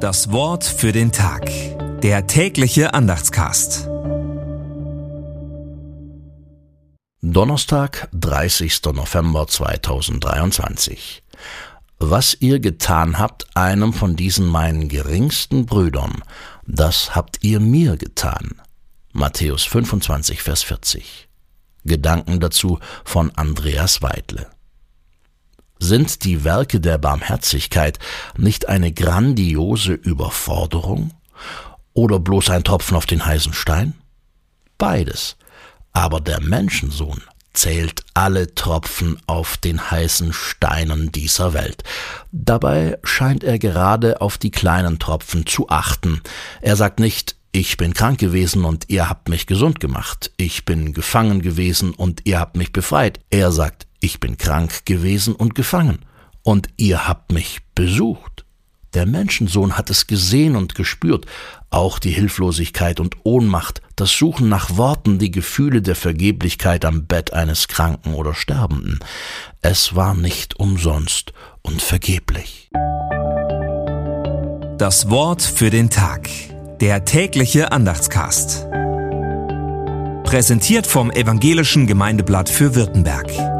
Das Wort für den Tag. Der tägliche Andachtscast. Donnerstag, 30. November 2023. Was ihr getan habt einem von diesen meinen geringsten Brüdern, das habt ihr mir getan. Matthäus 25, Vers 40. Gedanken dazu von Andreas Weidle. Sind die Werke der Barmherzigkeit nicht eine grandiose Überforderung oder bloß ein Tropfen auf den heißen Stein? Beides. Aber der Menschensohn zählt alle Tropfen auf den heißen Steinen dieser Welt. Dabei scheint er gerade auf die kleinen Tropfen zu achten. Er sagt nicht, ich bin krank gewesen und ihr habt mich gesund gemacht. Ich bin gefangen gewesen und ihr habt mich befreit. Er sagt, ich bin krank gewesen und gefangen, und ihr habt mich besucht. Der Menschensohn hat es gesehen und gespürt, auch die Hilflosigkeit und Ohnmacht, das Suchen nach Worten, die Gefühle der Vergeblichkeit am Bett eines Kranken oder Sterbenden. Es war nicht umsonst und vergeblich. Das Wort für den Tag. Der tägliche Andachtscast. Präsentiert vom Evangelischen Gemeindeblatt für Württemberg.